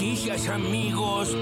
noticias, amigos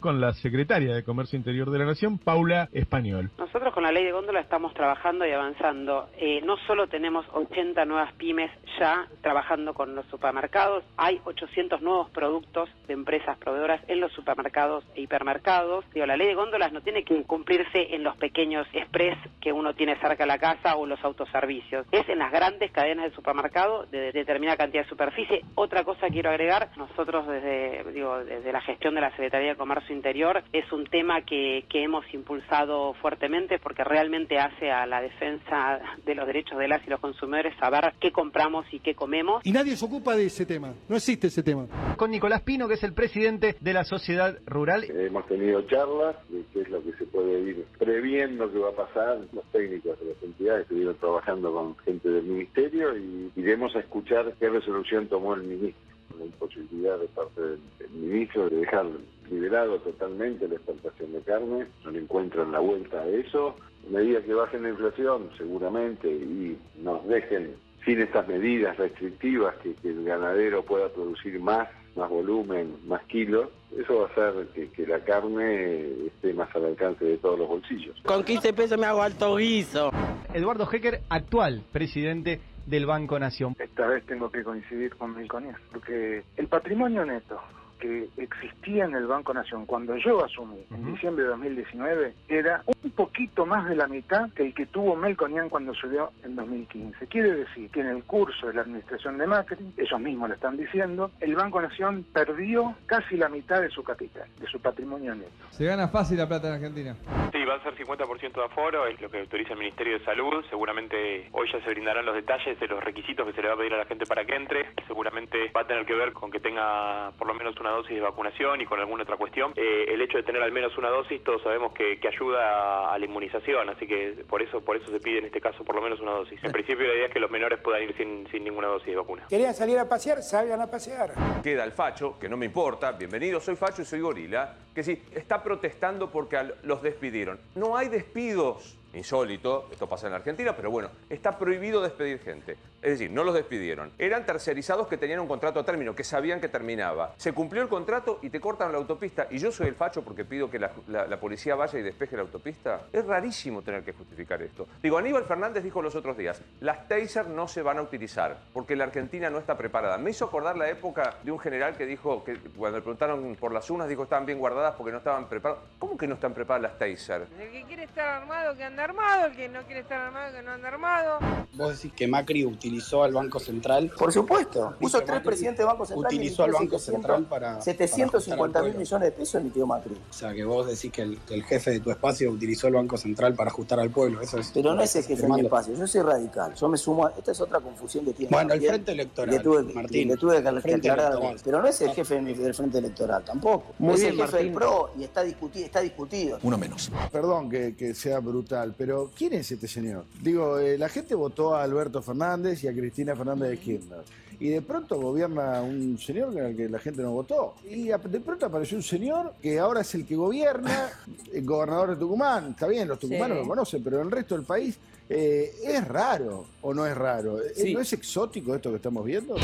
con la secretaria de Comercio Interior de la Nación, Paula Español. Nosotros con la ley de góndola estamos trabajando y avanzando. Eh, no solo tenemos 80 nuevas pymes ya trabajando con los supermercados, hay 800 nuevos productos de empresas proveedoras en los supermercados e hipermercados. Digo, la ley de góndolas no tiene que cumplirse en los pequeños express que uno tiene cerca de la casa o los autoservicios. Es en las grandes cadenas de supermercado de determinada cantidad de superficie. Otra cosa quiero agregar, nosotros desde, digo, desde la gestión de la Secretaría de Comercio Interior es un tema que, que hemos impulsado fuertemente porque realmente hace a la defensa de los derechos de las y los consumidores saber qué compramos y qué comemos. Y nadie se ocupa de ese tema, no existe ese tema. Con Nicolás Pino, que es el presidente de la Sociedad Rural. Hemos tenido charlas de qué es lo que se puede ir previendo que va a pasar. Los técnicos de las entidades estuvieron trabajando con gente del ministerio y iremos a escuchar qué resolución tomó el ministro la imposibilidad de parte del, ministro de dejar liberado totalmente la exportación de carne, no le encuentran la vuelta a eso. A medida que bajen la inflación, seguramente, y nos dejen sin estas medidas restrictivas, que, el ganadero pueda producir más, más volumen, más kilos, eso va a hacer que, que, la carne esté más al alcance de todos los bolsillos. Con 15 pesos me hago alto guiso. Eduardo Hecker, actual presidente del Banco Nación. Esta vez tengo que coincidir con Melconias, porque el patrimonio neto que existía en el Banco Nación cuando yo asumí en diciembre de 2019 era un poquito más de la mitad que el que tuvo Melconian cuando subió en 2015. Quiere decir que en el curso de la administración de Macri, ellos mismos lo están diciendo, el Banco Nación perdió casi la mitad de su capital, de su patrimonio neto. Se gana fácil la plata en Argentina. Sí, va a ser 50% de aforo, es lo que autoriza el Ministerio de Salud. Seguramente hoy ya se brindarán los detalles de los requisitos que se le va a pedir a la gente para que entre. Seguramente va a tener que ver con que tenga por lo menos una dosis de vacunación y con alguna otra cuestión. Eh, el hecho de tener al menos una dosis, todos sabemos que, ayuda a, la inmunización, así que por eso por eso se pide en este caso por lo menos una dosis. En principio la idea es que los menores puedan ir sin, sin ninguna dosis de vacuna. ¿Querían salir a pasear? Salgan a pasear. Queda el facho, que no me importa, bienvenido, soy facho y soy gorila, que sí, está protestando porque los despidieron. No hay despidos insólito, esto pasa en la Argentina, pero bueno, está prohibido despedir gente. Es decir, no los despidieron. Eran tercerizados que tenían un contrato a término, que sabían que terminaba. Se cumplió el contrato y te cortan la autopista. Y yo soy el facho porque pido que la, policía vaya y despeje la autopista. Es rarísimo tener que justificar esto. Digo, Aníbal Fernández dijo los otros días, las taser no se van a utilizar porque la Argentina no está preparada. Me hizo acordar la época de un general que dijo, que cuando le preguntaron por las unas, dijo estaban bien guardadas porque no estaban preparadas. ¿Cómo que no están preparadas las taser? El que quiere estar armado, que anda armado, el que no quiere estar armado, que no anda armado. Vos decís que Macri utilizó al Banco Central. Por supuesto, puso tres presidentes del Banco Central. Utilizó al Banco Central para. 750 mil millones de pesos emitió Macri. O sea, que vos decís que el, jefe de tu espacio utilizó el Banco Central para ajustar al pueblo. Eso es, Pero no es el jefe de mi espacio, yo soy radical. Yo me sumo a. Esta es otra confusión que tiene. Bueno, el Frente Electoral. Le tuve, Martín. Le tuve que aclarar. Pero no es el jefe del Frente Electoral tampoco. Muy es el jefe del PRO y está discutido, está discutido. Uno menos. Perdón que, que sea brutal, pero ¿quién es este señor? Digo, eh, la gente votó a Alberto Fernández y a Cristina Fernández de Kirchner. Y de pronto gobierna un señor con el que la gente no votó. Y de pronto apareció un señor que ahora es el que gobierna, el gobernador de Tucumán. Está bien, los tucumanos lo conocen, pero el resto del país eh, es raro o no es raro. ¿No es exótico esto que estamos viendo?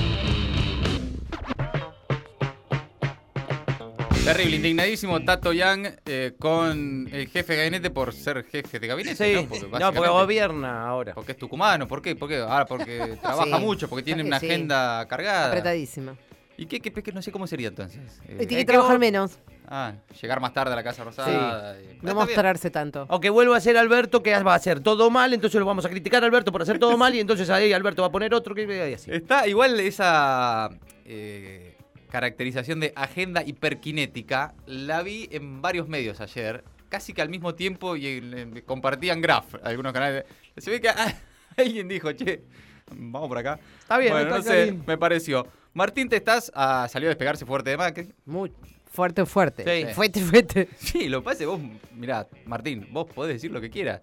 Terrible, indignadísimo Tato Yang eh, con el jefe de gabinete por ser jefe de gabinete. ¿no? Porque, gobierna ahora. Porque es tucumano, ¿por qué? ¿Por Ah, porque trabaja mucho, porque tiene una agenda cargada. Apretadísima. ¿Y qué, qué, no sé cómo sería entonces? tiene que trabajar menos. Ah, llegar más tarde a la Casa Rosada. No mostrarse tanto. Aunque vuelva a ser Alberto, que va a hacer todo mal, entonces lo vamos a criticar a Alberto por hacer todo mal y entonces ahí Alberto va a poner otro que así. Está igual esa eh, caracterización de agenda hiperkinética, la vi en varios medios ayer, casi que al mismo tiempo y compartían graph algunos canales. Se ve que alguien dijo, che, vamos por acá. Está bien, bueno, no sé, me pareció. Martín te estás ah, salió a despegarse fuerte de Macri. Muy fuerte, fuerte. Sí. Fuerte, fuerte. Sí, lo que pasa es que vos, mirá, Martín, vos podés decir lo que quieras.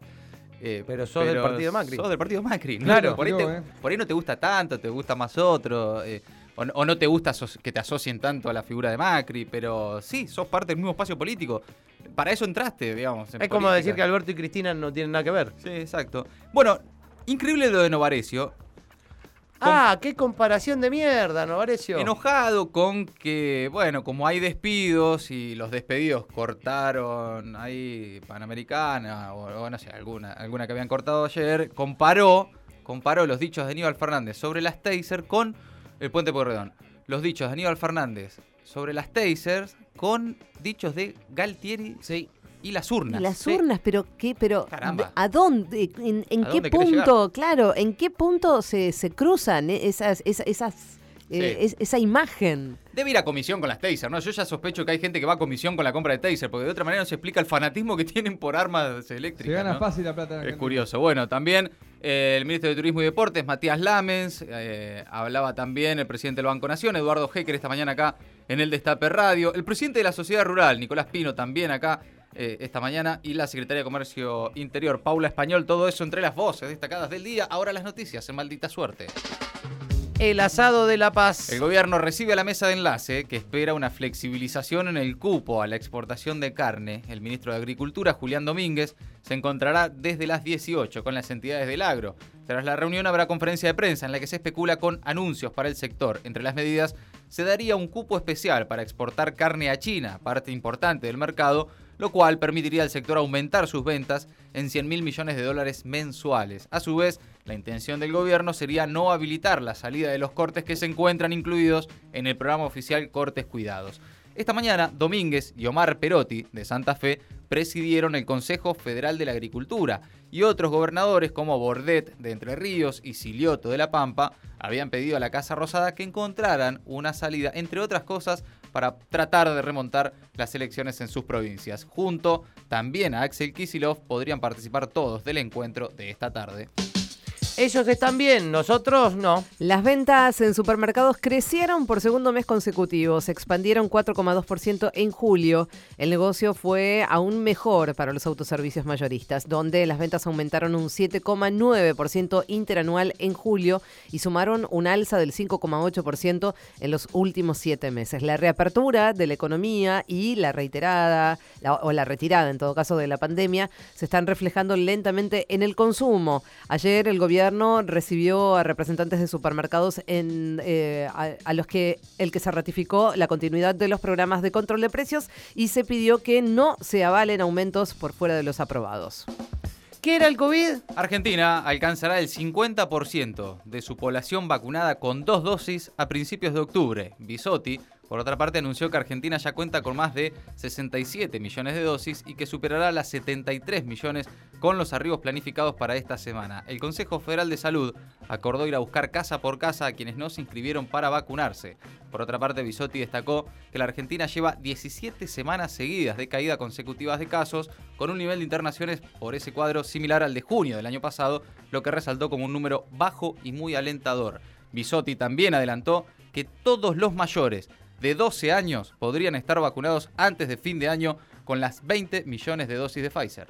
Eh, pero sos del partido Macri. Sos del partido Macri. Claro. Por ahí, eh. por ahí, no te gusta tanto, te gusta más otro. Eh, o, no te gusta que te asocien tanto a la figura de Macri, pero sí, sos parte del mismo espacio político. Para eso entraste, digamos. es como decir que Alberto y Cristina no tienen nada que ver. Sí, exacto. Bueno, increíble lo de Novarecio. Ah, qué comparación de mierda, ¿no, Varecio? Enojado con que, bueno, como hay despidos y los despedidos cortaron ahí Panamericana o, o no sé, alguna, alguna que habían cortado ayer, comparó, comparó los dichos de Aníbal Fernández sobre las Taser con el Puente Porredón. Los dichos de Aníbal Fernández sobre las Tasers con dichos de Galtieri y las urnas. Y las Sí. urnas, pero qué, pero Caramba. ¿a dónde? ¿En, en ¿A qué dónde punto? Claro, ¿en qué punto se, se cruzan esas, esas, esas, eh, Sí. es- esa imagen? Debe ir a comisión con las Taser, ¿no? Yo ya sospecho que hay gente que va a comisión con la compra de Taser, porque de otra manera no se explica el fanatismo que tienen por armas eléctricas. Se gana ¿no? fácil la plata en Es curioso. Bueno, también eh, el ministro de Turismo y Deportes, Matías Lamens, eh, hablaba también el presidente del Banco Nación, Eduardo Hecker, esta mañana acá en el Destape Radio, el presidente de la Sociedad Rural, Nicolás Pino, también acá eh, esta mañana, y la secretaria de Comercio Interior, Paula Español, todo eso entre las voces destacadas del día. Ahora las noticias, en maldita suerte. El asado de La Paz. El gobierno recibe a la mesa de enlace que espera una flexibilización en el cupo a la exportación de carne. El ministro de Agricultura, Julián Domínguez, se encontrará desde las 18 con las entidades del agro. Tras la reunión habrá conferencia de prensa en la que se especula con anuncios para el sector. Entre las medidas se daría un cupo especial para exportar carne a China, parte importante del mercado, lo cual permitiría al sector aumentar sus ventas en 100 mil millones de dólares mensuales. A su vez, la intención del gobierno sería no habilitar la salida de los cortes que se encuentran incluidos en el programa oficial Cortes Cuidados. Esta mañana, Domínguez y Omar Perotti, de Santa Fe, presidieron el Consejo Federal de la Agricultura y otros gobernadores como Bordet de Entre Ríos y Silioto de La Pampa habían pedido a la Casa Rosada que encontraran una salida, entre otras cosas, para tratar de remontar las elecciones en sus provincias. Junto también a Axel Kisilov podrían participar todos del encuentro de esta tarde. Ellos están bien, nosotros no. Las ventas en supermercados crecieron por segundo mes consecutivo, se expandieron 4,2% en julio. El negocio fue aún mejor para los autoservicios mayoristas, donde las ventas aumentaron un 7,9% interanual en julio y sumaron un alza del 5,8% en los últimos siete meses. La reapertura de la economía y la reiterada, o la retirada en todo caso de la pandemia, se están reflejando lentamente en el consumo. Ayer el gobierno recibió a representantes de supermercados eh, a, a los que el que se ratificó la continuidad de los programas de control de precios y se pidió que no se avalen aumentos por fuera de los aprobados. ¿Qué era el COVID? Argentina alcanzará el 50% de su población vacunada con dos dosis a principios de octubre. Bisotti, por otra parte, anunció que Argentina ya cuenta con más de 67 millones de dosis y que superará las 73 millones con los arribos planificados para esta semana. El Consejo Federal de Salud acordó ir a buscar casa por casa a quienes no se inscribieron para vacunarse. Por otra parte, Bisotti destacó que la Argentina lleva 17 semanas seguidas de caída consecutivas de casos, con un nivel de internaciones por ese cuadro similar al de junio del año pasado, lo que resaltó como un número bajo y muy alentador. Bisotti también adelantó que todos los mayores de 12 años podrían estar vacunados antes de fin de año con las 20 millones de dosis de Pfizer.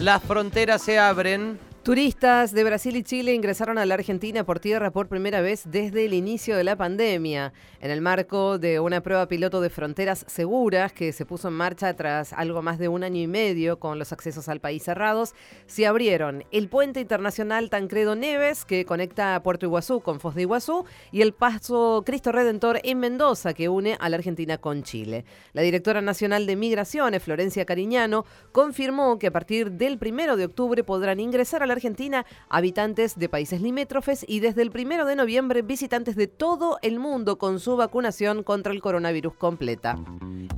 Las fronteras se abren. Turistas de Brasil y Chile ingresaron a la Argentina por tierra por primera vez desde el inicio de la pandemia, en el marco de una prueba piloto de fronteras seguras que se puso en marcha tras algo más de un año y medio con los accesos al país cerrados. Se abrieron el puente internacional Tancredo Neves que conecta Puerto Iguazú con Foz de Iguazú y el paso Cristo Redentor en Mendoza que une a la Argentina con Chile. La directora nacional de Migraciones, Florencia Cariñano, confirmó que a partir del primero de octubre podrán ingresar a la Argentina habitantes de países limítrofes y desde el primero de noviembre visitantes de todo el mundo con su vacunación contra el coronavirus completa.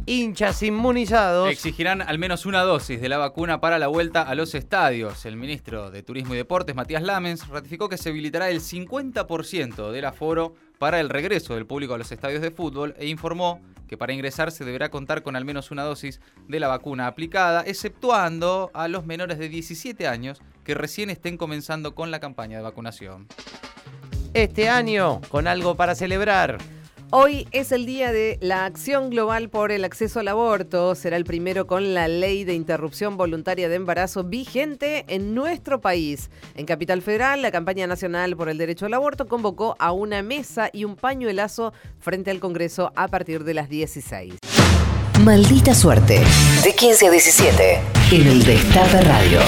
Hinchas inmunizados. Exigirán al menos una dosis de la vacuna para la vuelta a los estadios. El ministro de Turismo y Deportes, Matías Lamens, ratificó que se habilitará el 50% del aforo para el regreso del público a los estadios de fútbol e informó que para ingresar se deberá contar con al menos una dosis de la vacuna aplicada, exceptuando a los menores de 17 años que recién estén comenzando con la campaña de vacunación. Este año, con algo para celebrar. Hoy es el día de la acción global por el acceso al aborto. Será el primero con la ley de interrupción voluntaria de embarazo vigente en nuestro país. En Capital Federal, la campaña nacional por el derecho al aborto convocó a una mesa y un pañuelazo frente al Congreso a partir de las 16. Maldita suerte. De 15 a 17. En el Destape Radio.